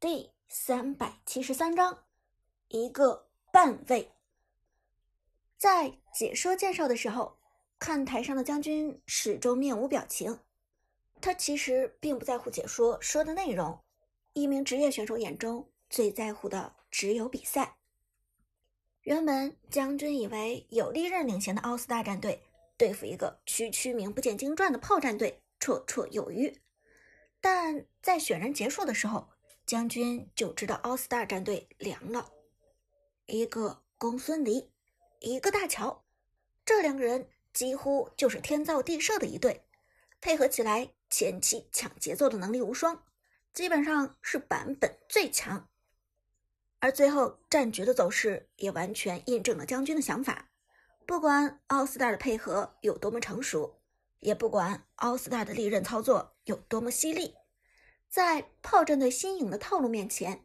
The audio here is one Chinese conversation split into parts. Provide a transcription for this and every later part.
第三百七十三章，一个半位。在解说介绍的时候，看台上的将军始终面无表情。他其实并不在乎解说说的内容。一名职业选手眼中最在乎的只有比赛。原本将军以为有利刃领衔的奥斯大战队对付一个区区名不见经传的炮战队绰绰有余，但在选人结束的时候。将军就知道奥斯大战队凉了，一个公孙离，一个大乔，这两个人几乎就是天造地设的一对，配合起来前期抢节奏的能力无双，基本上是版本最强。而最后战局的走势也完全印证了将军的想法，不管奥斯大的配合有多么成熟，也不管奥斯大的利刃操作有多么犀利。在炮战队新颖的套路面前，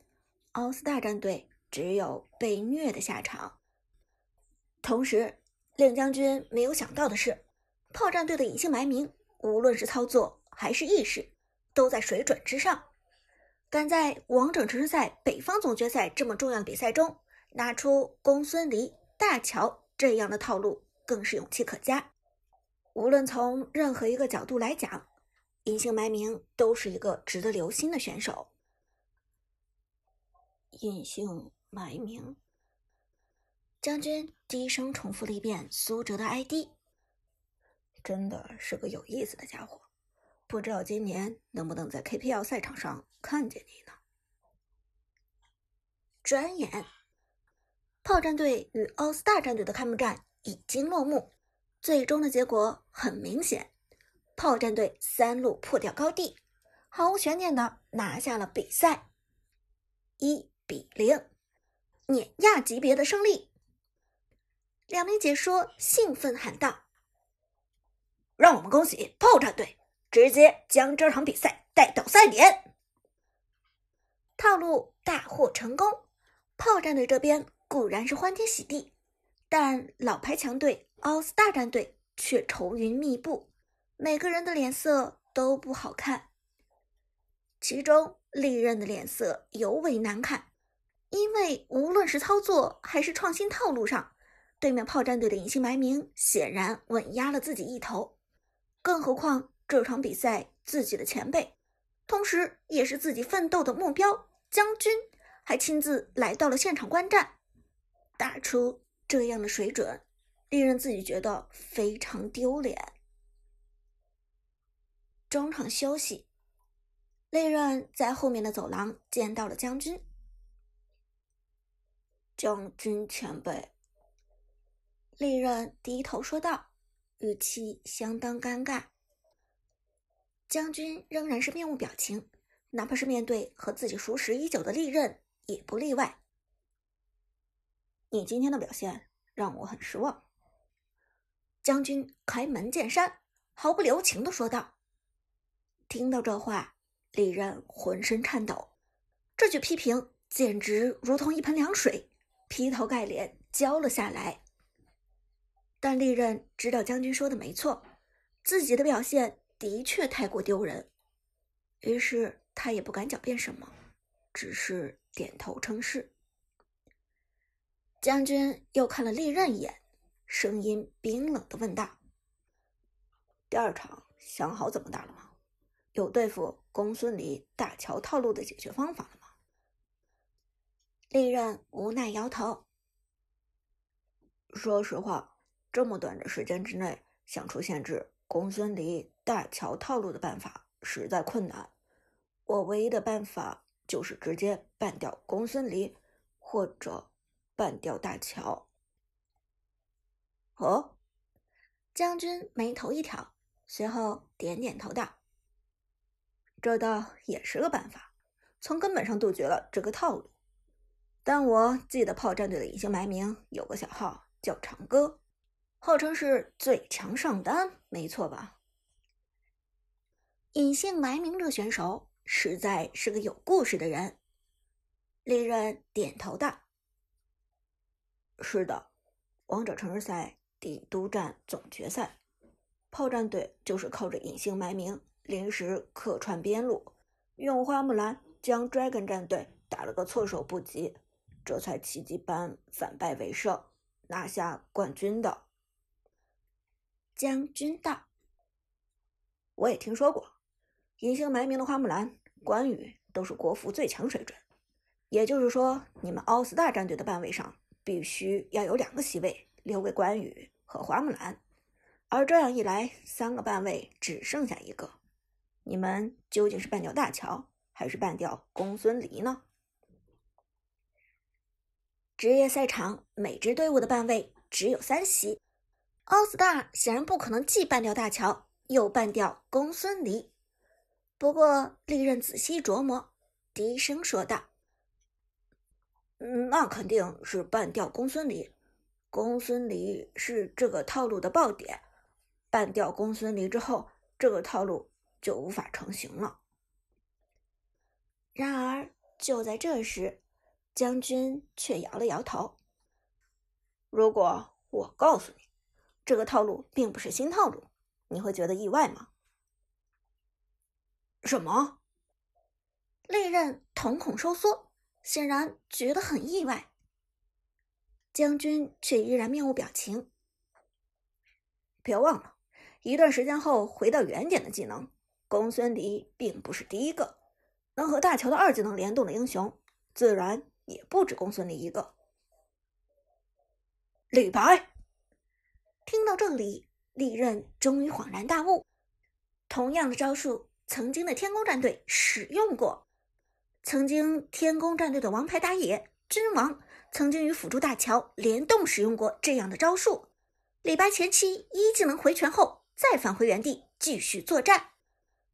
奥斯大战队只有被虐的下场。同时，令将军没有想到的是，炮战队的隐姓埋名，无论是操作还是意识，都在水准之上。敢在王者城市赛北方总决赛这么重要的比赛中，拿出公孙离、大乔这样的套路，更是勇气可嘉。无论从任何一个角度来讲。隐姓埋名都是一个值得留心的选手。隐姓埋名，将军低声重复了一遍苏哲的 ID。真的是个有意思的家伙，不知道今年能不能在 KPL 赛场上看见你呢？转眼，炮战队与奥斯大战队的开幕战已经落幕，最终的结果很明显。炮战队三路破掉高地，毫无悬念的拿下了比赛，一比零，碾压级别的胜利。两名解说兴奋喊道：“让我们恭喜炮战队，直接将这场比赛带到赛点，套路大获成功。”炮战队这边固然是欢天喜地，但老牌强队奥斯大战队却愁云密布。每个人的脸色都不好看，其中利刃的脸色尤为难看，因为无论是操作还是创新套路上，对面炮战队的隐姓埋名显然稳压了自己一头。更何况这场比赛自己的前辈，同时也是自己奋斗的目标将军，还亲自来到了现场观战，打出这样的水准，利刃自己觉得非常丢脸。中场休息，利刃在后面的走廊见到了将军。将军前辈，利刃低头说道，语气相当尴尬。将军仍然是面无表情，哪怕是面对和自己熟识已久的利刃，也不例外。你今天的表现让我很失望。将军开门见山，毫不留情的说道。听到这话，利刃浑身颤抖。这句批评简直如同一盆凉水，劈头盖脸浇了下来。但利刃知道将军说的没错，自己的表现的确太过丢人，于是他也不敢狡辩什么，只是点头称是。将军又看了利刃一眼，声音冰冷的问道：“第二场想好怎么打了吗？”有对付公孙离大乔套路的解决方法了吗？利刃无奈摇头。说实话，这么短的时间之内，想出限制公孙离大乔套路的办法实在困难。我唯一的办法就是直接办掉公孙离，或者办掉大乔。哦，将军眉头一挑，随后点点头道。这倒也是个办法，从根本上杜绝了这个套路。但我记得炮战队的隐姓埋名有个小号叫长歌，号称是最强上单，没错吧？隐姓埋名这选手实在是个有故事的人。利刃点头道：“是的，王者城市赛帝都站总决赛，炮战队就是靠着隐姓埋名。”临时客串边路，用花木兰将 Dragon 战队打了个措手不及，这才奇迹般反败为胜，拿下冠军的。将军道，我也听说过，隐姓埋名的花木兰、关羽都是国服最强水准。也就是说，你们奥斯大战队的半位上必须要有两个席位留给关羽和花木兰，而这样一来，三个半位只剩下一个。你们究竟是半掉大乔，还是半掉公孙离呢？职业赛场每支队伍的半位只有三席，奥斯大显然不可能既半掉大乔，又半掉公孙离。不过，利刃仔细琢磨，低声说道。那肯定是半掉公孙离，公孙离是这个套路的爆点，半掉公孙离之后，这个套路就无法成型了。然而就在这时，将军却摇了摇头。如果我告诉你，这个套路并不是新套路，你会觉得意外吗？什么？利刃瞳孔收缩。显然觉得很意外，将军却依然面无表情。别忘了，一段时间后回到原点的技能，公孙离并不是第一个能和大乔的二技能联动的英雄，自然也不止公孙离一个。李白听到这里，利刃终于恍然大悟：同样的招数，曾经的天宫战队使用过。曾经天宫战队的王牌打野君王，曾经与辅助大乔联动使用过这样的招数。李白前期一技能回拳后，再返回原地继续作战。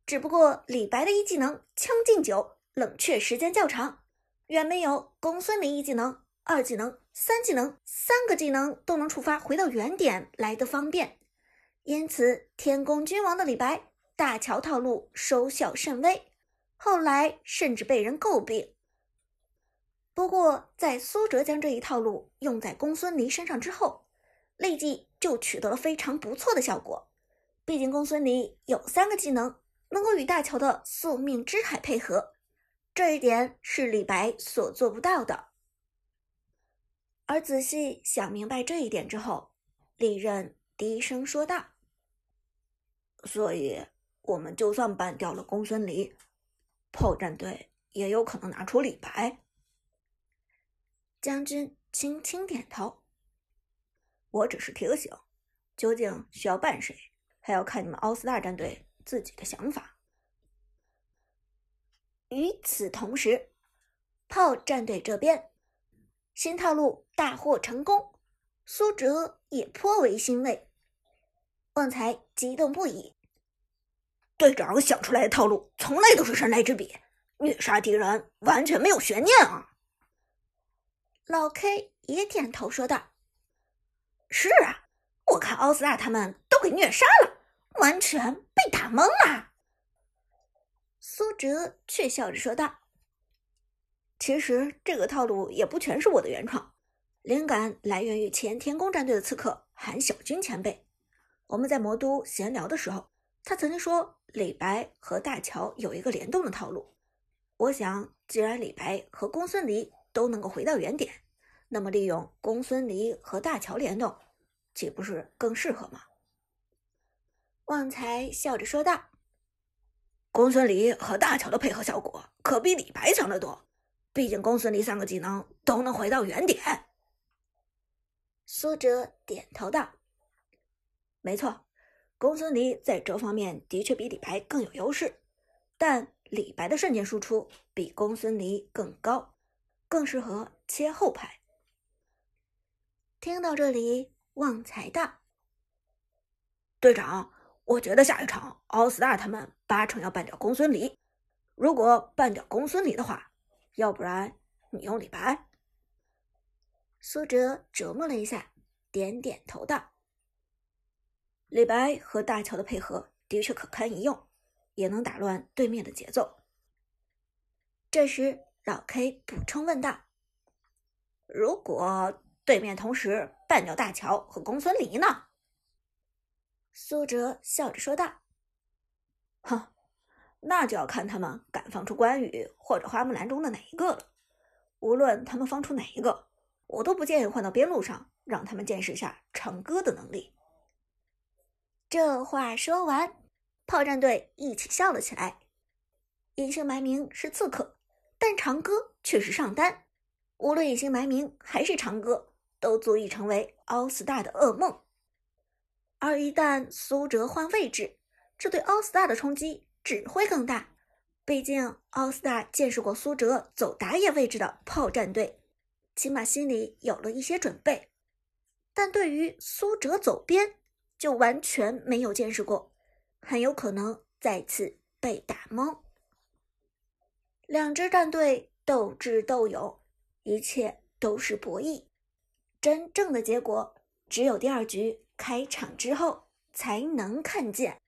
只不过李白的一技能将进酒，冷却时间较长，远没有公孙离一技能、二技能、三技能三个技能都能触发回到原点来的方便。因此，天宫君王的李白大乔套路收效甚微。后来甚至被人诟病。不过，在苏哲将这一套路用在公孙离身上之后，立即就取得了非常不错的效果。毕竟公孙离有三个技能能够与大乔的宿命之海配合，这一点是李白所做不到的。而仔细想明白这一点之后，利刃低声说道：“所以，我们就算办掉了公孙离。”炮战队也有可能拿出李白。将军轻轻点头。我只是提醒，究竟需要办谁，还要看你们奥斯大战队自己的想法。与此同时，炮战队这边新套路大获成功，苏哲也颇为欣慰。旺财激动不已。队长想出来的套路从来都是神来之笔，虐杀敌人完全没有悬念啊！老 K 也点头说道：“是啊，我看奥斯纳他们都给虐杀了，完全被打懵了。”苏哲却笑着说道：“其实这个套路也不全是我的原创，灵感来源于前天宫战队的刺客韩小军前辈。我们在魔都闲聊的时候。”他曾经说，李白和大乔有一个联动的套路。我想，既然李白和公孙离都能够回到原点，那么利用公孙离和大乔联动，岂不是更适合吗？旺财笑着说道：“公孙离和大乔的配合效果可比李白强得多，毕竟公孙离三个技能都能回到原点。”苏哲点头道：“没错。”公孙离在这方面的确比李白更有优势，但李白的瞬间输出比公孙离更高，更适合切后排。听到这里，旺财道：“队长，我觉得下一场奥斯大他们八成要办掉公孙离。如果办掉公孙离的话，要不然你用李白。”苏哲琢磨了一下，点点头道。李白和大乔的配合的确可堪一用，也能打乱对面的节奏。这时，老 K 补充问道：“如果对面同时办掉大乔和公孙离呢？”苏哲笑着说道：“哼，那就要看他们敢放出关羽或者花木兰中的哪一个了。无论他们放出哪一个，我都不建议换到边路上，让他们见识下长歌的能力。这话说完，炮战队一起笑了起来。隐姓埋名是刺客，但长歌却是上单。无论隐姓埋名还是长歌，都足以成为奥斯大的噩梦。而一旦苏哲换位置，这对奥斯大的冲击只会更大。毕竟奥斯大见识过苏哲走打野位置的炮战队，起码心里有了一些准备。但对于苏哲走边，就完全没有见识过，很有可能再次被打懵。两支战队斗智斗勇，一切都是博弈。真正的结果，只有第二局开场之后才能看见。